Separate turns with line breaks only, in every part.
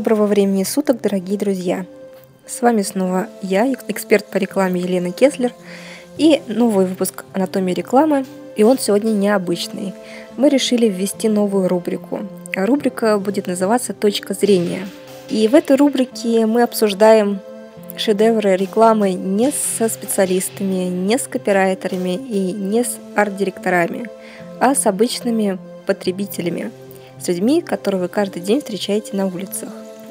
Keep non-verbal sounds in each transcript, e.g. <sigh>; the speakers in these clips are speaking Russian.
Доброго времени суток, дорогие друзья! С вами снова я, эксперт по рекламе Елена Кеслер, и новый выпуск «Анатомии рекламы», и он сегодня необычный. Мы решили ввести новую рубрику. Рубрика будет называться «Точка зрения». И в этой рубрике мы обсуждаем шедевры рекламы не со специалистами, не с копирайтерами и не с арт-директорами, а с обычными потребителями, с людьми, которых вы каждый день встречаете на улицах.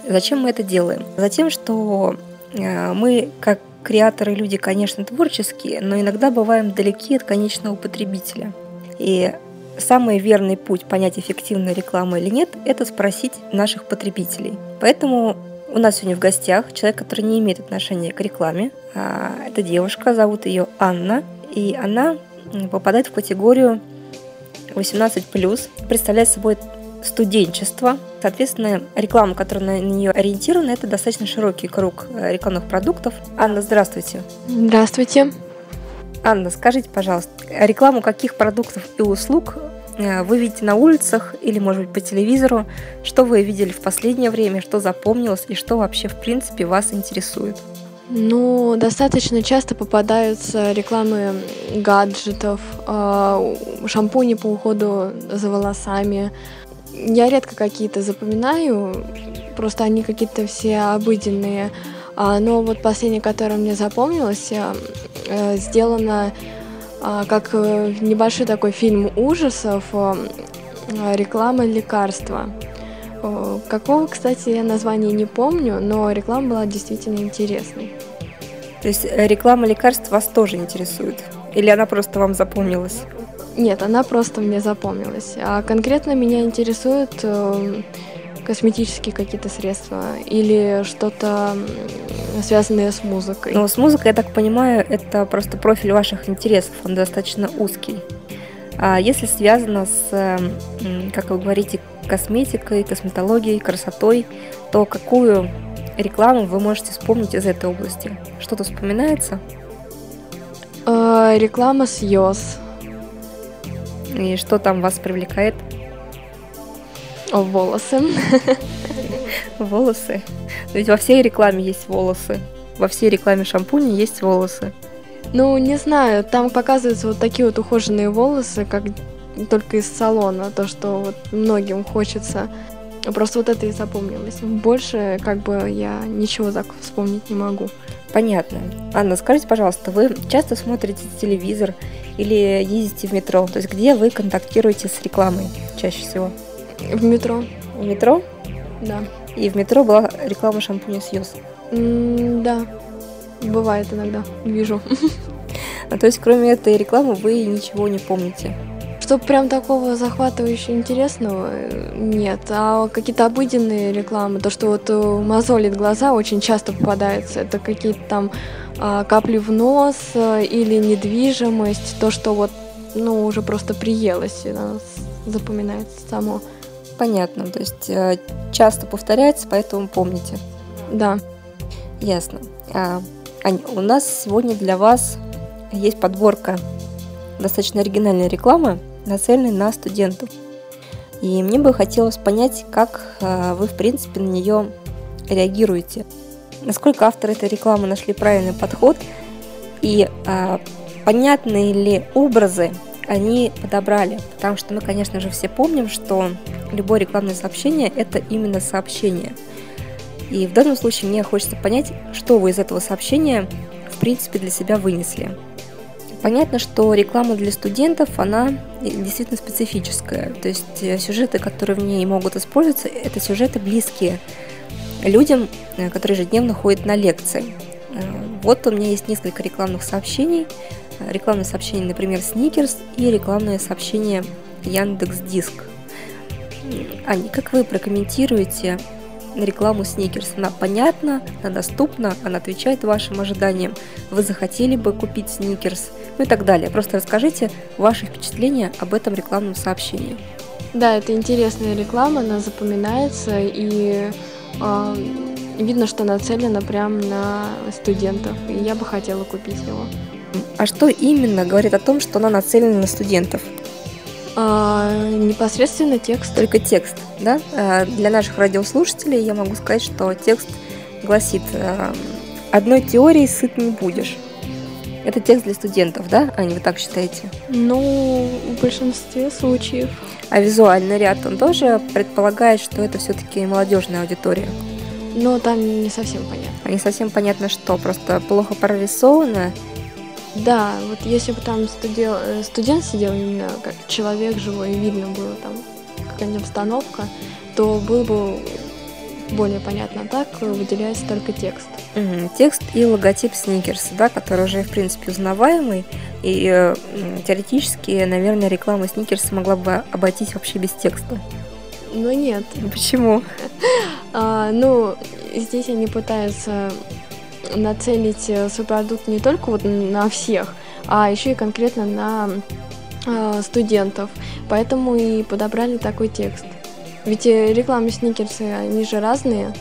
Зачем мы это делаем? Затем, что э, мы, как креаторы, люди, конечно, творческие, но иногда бываем далеки от конечного потребителя. И самый верный путь понять, эффективная реклама или нет, это спросить наших потребителей. Поэтому у нас сегодня в гостях человек, который не имеет отношения к рекламе. А, это девушка, зовут ее Анна, и она попадает в категорию 18+, представляет собой студенчество. Соответственно, реклама, которая на нее ориентирована, это достаточно широкий круг э, рекламных продуктов. Анна, здравствуйте.
Здравствуйте.
Анна, скажите, пожалуйста, рекламу каких продуктов и услуг э, вы видите на улицах или, может быть, по телевизору? Что вы видели в последнее время, что запомнилось и что вообще, в принципе, вас интересует?
Ну, достаточно часто попадаются рекламы гаджетов, э, шампуни по уходу за волосами. Я редко какие-то запоминаю, просто они какие-то все обыденные. А, но вот последнее, которое мне запомнилось, э, сделано а, как э, небольшой такой фильм ужасов, э, реклама лекарства. Какого, кстати, я название не помню, но реклама была действительно интересной.
То есть реклама лекарств вас тоже интересует? Или она просто вам запомнилась?
Нет, она просто мне запомнилась. А конкретно меня интересует косметические какие-то средства или что-то связанное с музыкой.
Ну, с музыкой, я так понимаю, это просто профиль ваших интересов, он достаточно узкий. А если связано с, как вы говорите, косметикой, косметологией, красотой, то какую рекламу вы можете вспомнить из этой области? Что-то вспоминается?
Э, реклама с Йос.
И что там вас привлекает?
Волосы.
Волосы. Ведь во всей рекламе есть волосы. Во всей рекламе шампуня есть волосы.
Ну, не знаю, там показываются вот такие вот ухоженные волосы, как только из салона, то, что вот многим хочется. Просто вот это и запомнилось. Больше, как бы, я ничего так вспомнить не могу.
Понятно. Анна, скажите, пожалуйста, вы часто смотрите телевизор или ездите в метро? То есть где вы контактируете с рекламой чаще всего?
В метро.
В метро?
Да.
И в метро была реклама шампуня Сьюз?
Mm, да, бывает иногда, вижу. <laughs>
А то есть кроме этой рекламы вы ничего не помните?
Что прям такого захватывающего интересного нет. А какие-то обыденные рекламы, то, что вот э, мозолит глаза, очень часто попадается. Это какие-то там а, капли в нос э, или недвижимость, то, что вот ну, уже просто приелось, запоминается само.
Понятно, то есть э, часто повторяется, поэтому помните.
Да.
Ясно. А, у нас сегодня для вас есть подборка достаточно оригинальной рекламы, нацеленной на студентов. И мне бы хотелось понять, как а, вы, в принципе, на нее реагируете. Насколько авторы этой рекламы нашли правильный подход и а, понятные ли образы они подобрали. Потому что мы, конечно же, все помним, что любое рекламное сообщение – это именно сообщение. И в данном случае мне хочется понять, что вы из этого сообщения, в принципе, для себя вынесли. Понятно, что реклама для студентов, она действительно специфическая. То есть э, сюжеты, которые в ней могут использоваться, это сюжеты близкие людям, э, которые ежедневно ходят на лекции. Э, вот у меня есть несколько рекламных сообщений, рекламное сообщение, например, Сникерс и рекламное сообщение Яндекс Диск. Аня, как вы прокомментируете рекламу Сникерс? Она понятна, она доступна, она отвечает вашим ожиданиям. Вы захотели бы купить Сникерс? Ну и так далее. Просто расскажите ваши впечатления об этом рекламном сообщении.
Да, это интересная реклама, она запоминается и э, видно, что нацелена прямо на студентов. И я бы хотела купить его.
А что именно говорит о том, что она нацелена на студентов?
А, непосредственно текст.
Только текст, да? А, для наших радиослушателей я могу сказать, что текст гласит а, «Одной теории сыт не будешь». Это текст для студентов, да? Ани, вы так считаете?
Ну, в большинстве случаев.
А визуальный ряд, он тоже предполагает, что это все-таки молодежная аудитория?
Но там не совсем понятно.
А не совсем понятно что, просто плохо прорисовано
да, вот если бы там студел, э, студент сидел именно как человек живой, и видно было там какая-нибудь обстановка, то было бы более понятно. Так выделяется только текст.
Угу. Текст и логотип Сникерса, да, который уже, в принципе, узнаваемый. И э, теоретически, наверное, реклама Сникерса могла бы обойтись вообще без текста.
Но нет.
Почему? <laughs>
а, ну, здесь они пытаются нацелить э, свой продукт не только вот на всех, а еще и конкретно на э, студентов. Поэтому и подобрали такой текст. Ведь э, рекламы сникерсы, они же разные.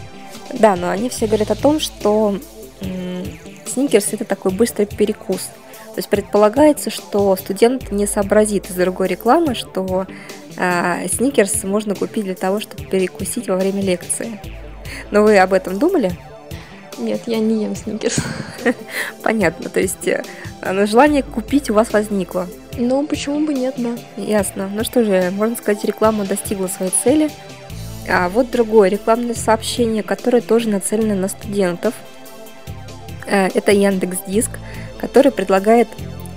Да, но они все говорят о том, что сникерс это такой быстрый перекус. То есть предполагается, что студент не сообразит из другой рекламы, что э, сникерс можно купить для того, чтобы перекусить во время лекции. Но вы об этом думали?
Нет, я не ем сникерс. <laughs>
Понятно, то есть э, желание купить у вас возникло.
Ну, почему бы нет, да.
Ясно. Ну что же, можно сказать, реклама достигла своей цели. А вот другое рекламное сообщение, которое тоже нацелено на студентов. Э, это Яндекс Диск, который предлагает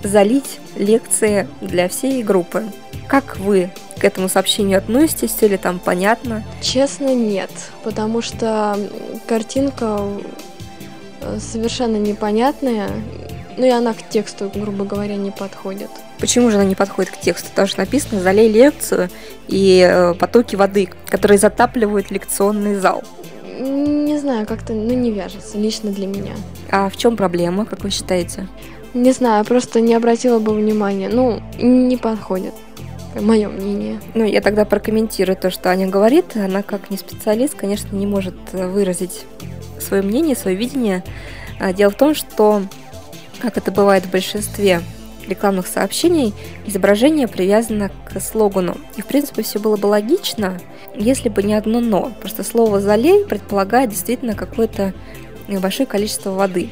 залить лекции для всей группы. Как вы к этому сообщению относитесь? Все ли там понятно?
Честно, нет. Потому что картинка совершенно непонятная, ну и она к тексту, грубо говоря, не подходит.
Почему же она не подходит к тексту? Потому что написано «залей лекцию» и э, потоки воды, которые затапливают лекционный зал.
Не знаю, как-то ну, не вяжется лично для меня.
А в чем проблема, как вы считаете?
Не знаю, просто не обратила бы внимания. Ну, не подходит. Мое мнение.
Ну, я тогда прокомментирую то, что Аня говорит. Она, как не специалист, конечно, не может выразить свое мнение, свое видение. А, дело в том, что, как это бывает в большинстве рекламных сообщений, изображение привязано к слогану. И, в принципе, все было бы логично, если бы не одно «но». Просто слово «залей» предполагает действительно какое-то небольшое количество воды.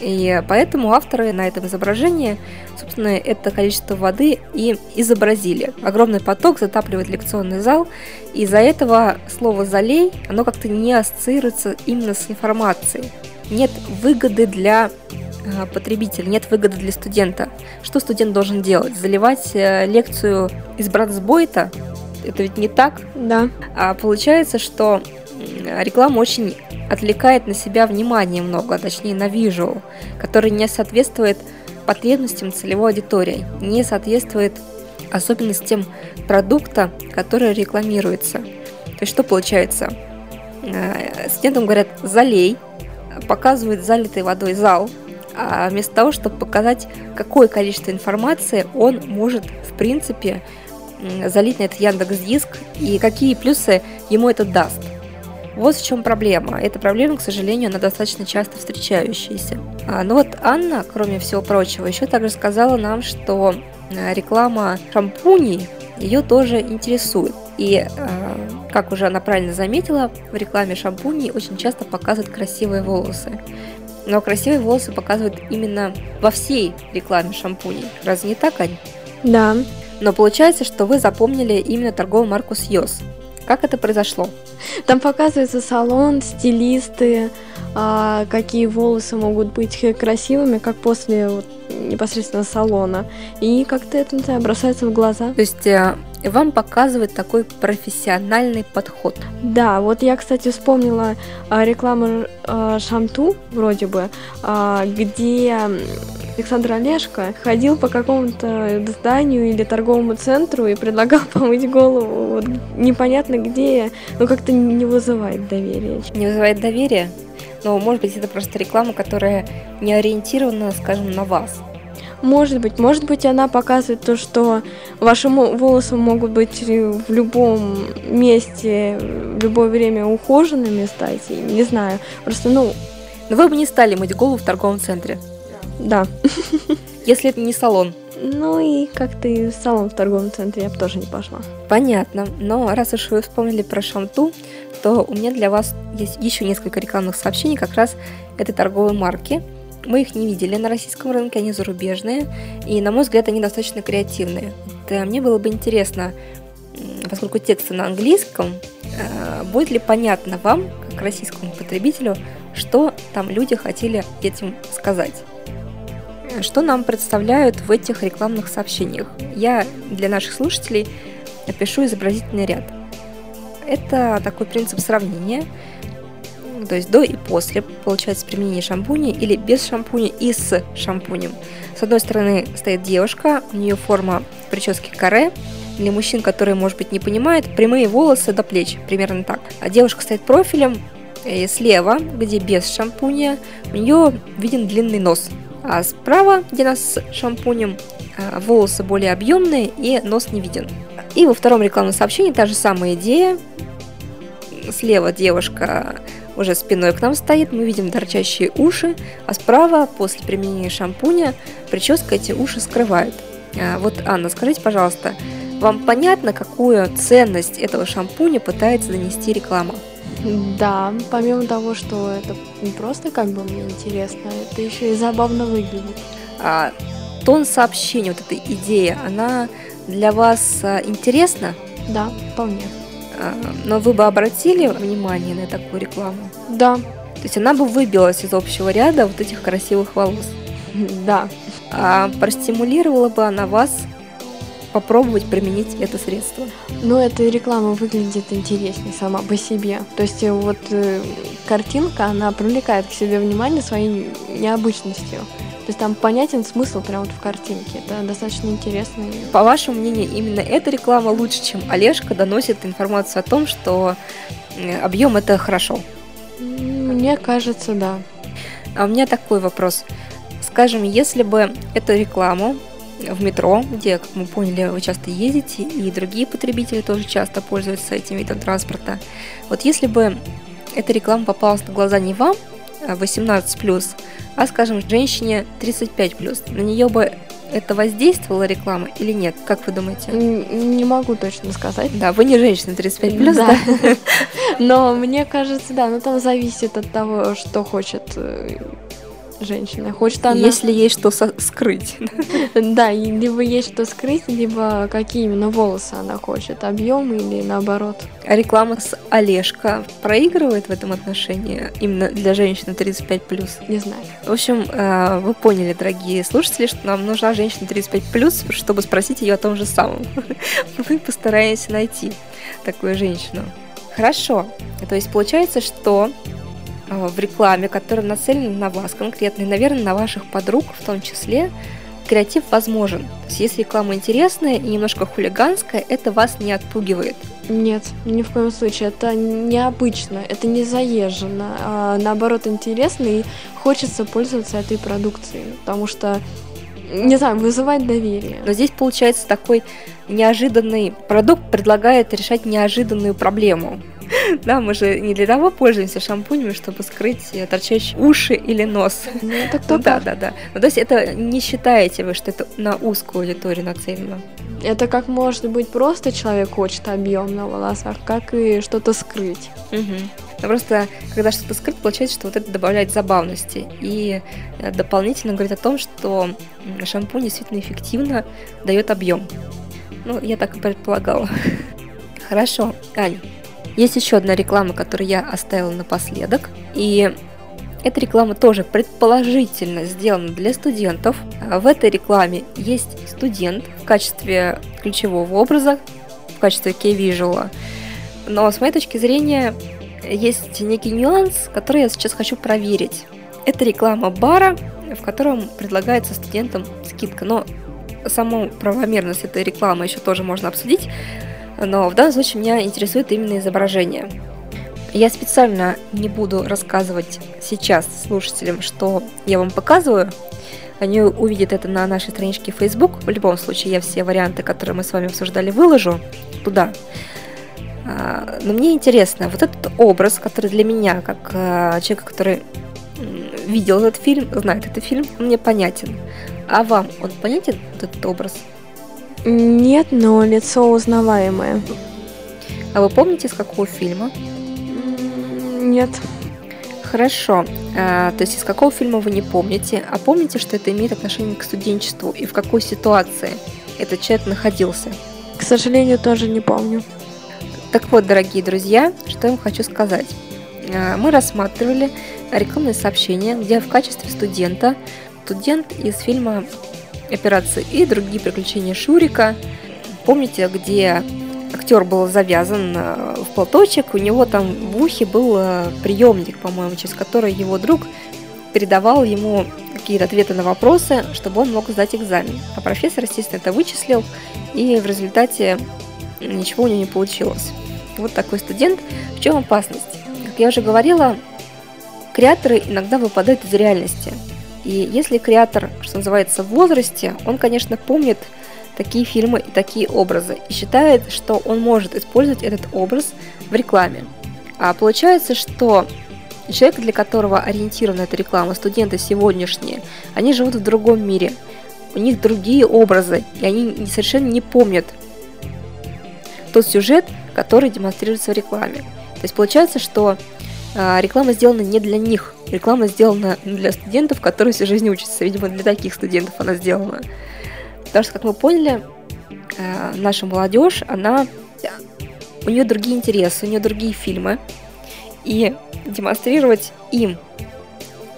И поэтому авторы на этом изображении, собственно, это количество воды и изобразили. Огромный поток затапливает лекционный зал, и из-за этого слово «залей» оно как-то не ассоциируется именно с информацией. Нет выгоды для а, потребителя, нет выгоды для студента. Что студент должен делать? Заливать э, лекцию из братсбойта? Это ведь не так?
Да.
А получается, что реклама очень отвлекает на себя внимание много, а точнее на вижу, который не соответствует потребностям целевой аудитории, не соответствует особенностям продукта, который рекламируется. То есть что получается? Э, студентам говорят «залей», показывают залитый водой зал, а вместо того, чтобы показать, какое количество информации он может, в принципе, залить на этот Яндекс Диск и какие плюсы ему это даст – вот в чем проблема. Эта проблема, к сожалению, она достаточно часто встречающаяся. А, ну вот Анна, кроме всего прочего, еще также сказала нам, что э, реклама шампуней ее тоже интересует. И, э, как уже она правильно заметила, в рекламе шампуней очень часто показывают красивые волосы. Но красивые волосы показывают именно во всей рекламе шампуней. Разве не так, Ань?
Да.
Но получается, что вы запомнили именно торговую марку Сьос. Как это произошло?
Там показывается салон, стилисты, а, какие волосы могут быть красивыми, как после вот, непосредственно салона. И как-то это, не знаю, бросается в глаза.
То есть э, вам показывает такой профессиональный подход.
Да, вот я, кстати, вспомнила а, рекламу а, Шанту, вроде бы, а, где Александр Олешко ходил по какому-то зданию или торговому центру и предлагал <laughs> помыть голову вот, непонятно где, но как-то не вызывает доверия.
Не вызывает доверия? Но, может быть, это просто реклама, которая не ориентирована, скажем, на вас.
Может быть, может быть, она показывает то, что ваши волосы могут быть в любом месте, в любое время ухоженными стать, не знаю. Просто, ну...
Но вы бы не стали мыть голову в торговом центре.
Да.
Если это не салон.
Ну и как ты в салон в торговом центре я бы тоже не пошла.
Понятно. Но раз уж вы вспомнили про Шанту, то у меня для вас есть еще несколько рекламных сообщений как раз этой торговой марки. Мы их не видели на российском рынке, они зарубежные, и, на мой взгляд, они достаточно креативные. Это мне было бы интересно, поскольку тексты на английском, э, будет ли понятно вам, как российскому потребителю, что там люди хотели этим сказать. Что нам представляют в этих рекламных сообщениях? Я для наших слушателей опишу изобразительный ряд. Это такой принцип сравнения, то есть до и после, получается, применение шампуня или без шампуня и с шампунем. С одной стороны стоит девушка, у нее форма прически каре, для мужчин, которые, может быть, не понимают, прямые волосы до плеч, примерно так. А девушка стоит профилем, и слева, где без шампуня, у нее виден длинный нос. А справа, где нас с шампунем, а, волосы более объемные и нос не виден. И во втором рекламном сообщении та же самая идея. Слева девушка уже спиной к нам стоит, мы видим торчащие уши, а справа, после применения шампуня, прическа эти уши скрывает. А, вот, Анна, скажите, пожалуйста, вам понятно, какую ценность этого шампуня пытается донести реклама?
Да, помимо того, что это не просто как бы мне интересно, это еще и забавно выглядит.
А тон сообщения, вот эта идея, она для вас а, интересна?
Да, вполне.
Но вы бы обратили внимание на такую рекламу?
Да.
То есть она бы выбилась из общего ряда вот этих красивых волос?
Да.
А простимулировала бы она вас попробовать применить это средство.
Ну, эта реклама выглядит интереснее сама по себе. То есть э, вот э, картинка, она привлекает к себе внимание своей необычностью. То есть там понятен смысл прямо вот в картинке. Это достаточно интересно.
По вашему мнению, именно эта реклама лучше, чем Олежка доносит информацию о том, что объем это хорошо?
Мне кажется, да.
А у меня такой вопрос. Скажем, если бы эту рекламу в метро, где, как мы поняли, вы часто ездите, и другие потребители тоже часто пользуются этим видом транспорта. Вот если бы эта реклама попалась на глаза не вам, 18+, а, а, скажем, женщине 35+, на нее бы это воздействовала реклама или нет? Как вы думаете?
Не могу точно сказать.
Да, вы не женщина 35 плюс, да.
да? <laughs> Но мне кажется, да, но там зависит от того, что хочет э, женщина. Хочет она...
Если есть что скрыть. <laughs>
Да, либо есть что скрыть, либо какие именно волосы она хочет, объем или наоборот.
А реклама с Олежка проигрывает в этом отношении именно для женщины 35+.
Не знаю.
В общем, э, вы поняли, дорогие слушатели, что нам нужна женщина 35+, чтобы спросить ее о том же самом. <laughs> Мы постараемся найти такую женщину. Хорошо. То есть получается, что в рекламе, которая нацелена на вас конкретно и, наверное, на ваших подруг в том числе, креатив возможен. То есть, если реклама интересная и немножко хулиганская, это вас не отпугивает.
Нет, ни в коем случае. Это необычно, это не заезжено, а наоборот интересно и хочется пользоваться этой продукцией, потому что не знаю, вызывает доверие.
Но здесь получается такой неожиданный продукт предлагает решать неожиданную проблему. <laughs> Да, мы же не для того пользуемся шампунями, чтобы скрыть торчащие уши или нос.
Ну, это кто
Да, да, да. Ну, то есть это не считаете вы, что это на узкую аудиторию нацелено?
Это как может быть просто человек хочет объем на волосах, как и что-то скрыть.
Угу. Но просто, когда что-то скрыть, получается, что вот это добавляет забавности. И э, дополнительно говорит о том, что шампунь действительно эффективно дает объем. Ну, я так и предполагала. <laughs> Хорошо, Ань, есть еще одна реклама, которую я оставила напоследок. И эта реклама тоже предположительно сделана для студентов. В этой рекламе есть студент в качестве ключевого образа, в качестве key-visual. Но с моей точки зрения есть некий нюанс, который я сейчас хочу проверить. Это реклама бара, в котором предлагается студентам скидка. Но саму правомерность этой рекламы еще тоже можно обсудить но в данном случае меня интересует именно изображение. Я специально не буду рассказывать сейчас слушателям, что я вам показываю. Они увидят это на нашей страничке Facebook. В любом случае, я все варианты, которые мы с вами обсуждали, выложу туда. А, но мне интересно, вот этот образ, который для меня, как а, человека, который видел этот фильм, знает этот фильм, мне понятен. А вам он понятен этот образ?
Нет, но лицо узнаваемое.
А вы помните, с какого фильма?
Нет.
Хорошо. А, то есть из какого фильма вы не помните, а помните, что это имеет отношение к студенчеству и в какой ситуации этот человек находился?
К сожалению, тоже не помню.
Так вот, дорогие друзья, что я вам хочу сказать. А, мы рассматривали рекламные сообщения, где в качестве студента, студент из фильма «Операция и другие приключения Шурика», помните, где актер был завязан э, в платочек, у него там в ухе был э, приемник, по-моему, через который его друг передавал ему какие-то ответы на вопросы, чтобы он мог сдать экзамен. А профессор, естественно, это вычислил, и в результате ничего у него не получилось. Вот такой студент. В чем опасность? Как я уже говорила, креаторы иногда выпадают из реальности. И если креатор, что называется, в возрасте, он, конечно, помнит такие фильмы и такие образы и считает, что он может использовать этот образ в рекламе. А получается, что человек, для которого ориентирована эта реклама, студенты сегодняшние, они живут в другом мире, у них другие образы, и они совершенно не помнят тот сюжет, который демонстрируется в рекламе. То есть получается, что реклама сделана не для них, реклама сделана для студентов, которые всю жизнь учатся. Видимо, для таких студентов она сделана. Потому что, как мы поняли, э, наша молодежь, она у нее другие интересы, у нее другие фильмы. И демонстрировать им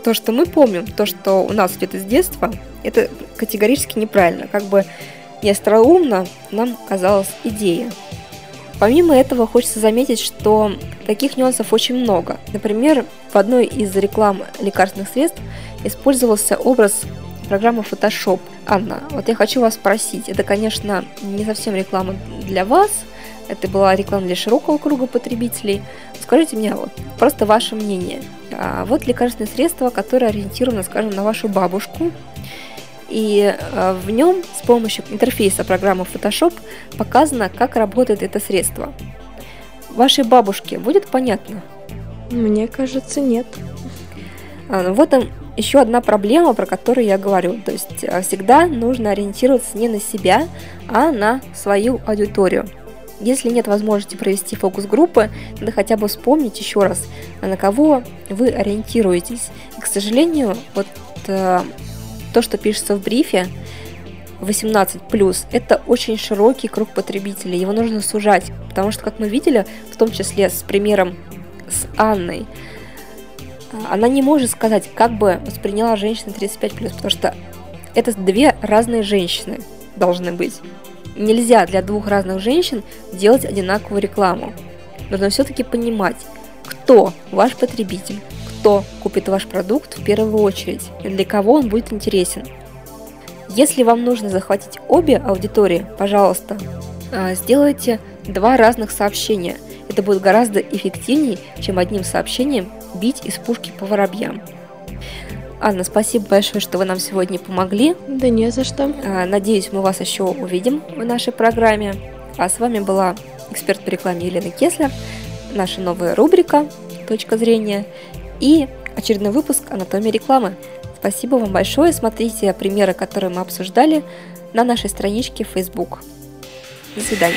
то, что мы помним, то, что у нас идет из детства, это категорически неправильно. Как бы не остроумно нам казалась идея. Помимо этого, хочется заметить, что таких нюансов очень много. Например, в одной из реклам лекарственных средств использовался образ программа Photoshop. Анна, вот я хочу вас спросить, это, конечно, не совсем реклама для вас, это была реклама для широкого круга потребителей. Скажите мне вот, просто ваше мнение. А вот лекарственное средство, которое ориентировано, скажем, на вашу бабушку, и а, в нем с помощью интерфейса программы Photoshop показано, как работает это средство. Вашей бабушке будет понятно?
Мне кажется, нет.
А, ну, вот еще одна проблема, про которую я говорю. То есть э, всегда нужно ориентироваться не на себя, а на свою аудиторию. Если нет возможности провести фокус-группы, надо хотя бы вспомнить еще раз, на кого вы ориентируетесь. И, к сожалению, вот э, то, что пишется в брифе, 18 это очень широкий круг потребителей, его нужно сужать, потому что, как мы видели, в том числе с примером с Анной, она не может сказать, как бы восприняла женщина 35+, потому что это две разные женщины должны быть. Нельзя для двух разных женщин делать одинаковую рекламу. Нужно все-таки понимать, кто ваш потребитель, кто купит ваш продукт в первую очередь и для кого он будет интересен. Если вам нужно захватить обе аудитории, пожалуйста, а, сделайте два разных сообщения. Это будет гораздо эффективнее, чем одним сообщением бить из пушки по воробьям. Анна, спасибо большое, что вы нам сегодня помогли.
Да не за что.
А, надеюсь, мы вас еще увидим в нашей программе. А с вами была эксперт по рекламе Елена Кеслер, наша новая рубрика «Точка зрения» и очередной выпуск «Анатомия рекламы». Спасибо вам большое. Смотрите примеры, которые мы обсуждали на нашей страничке Facebook. До свидания.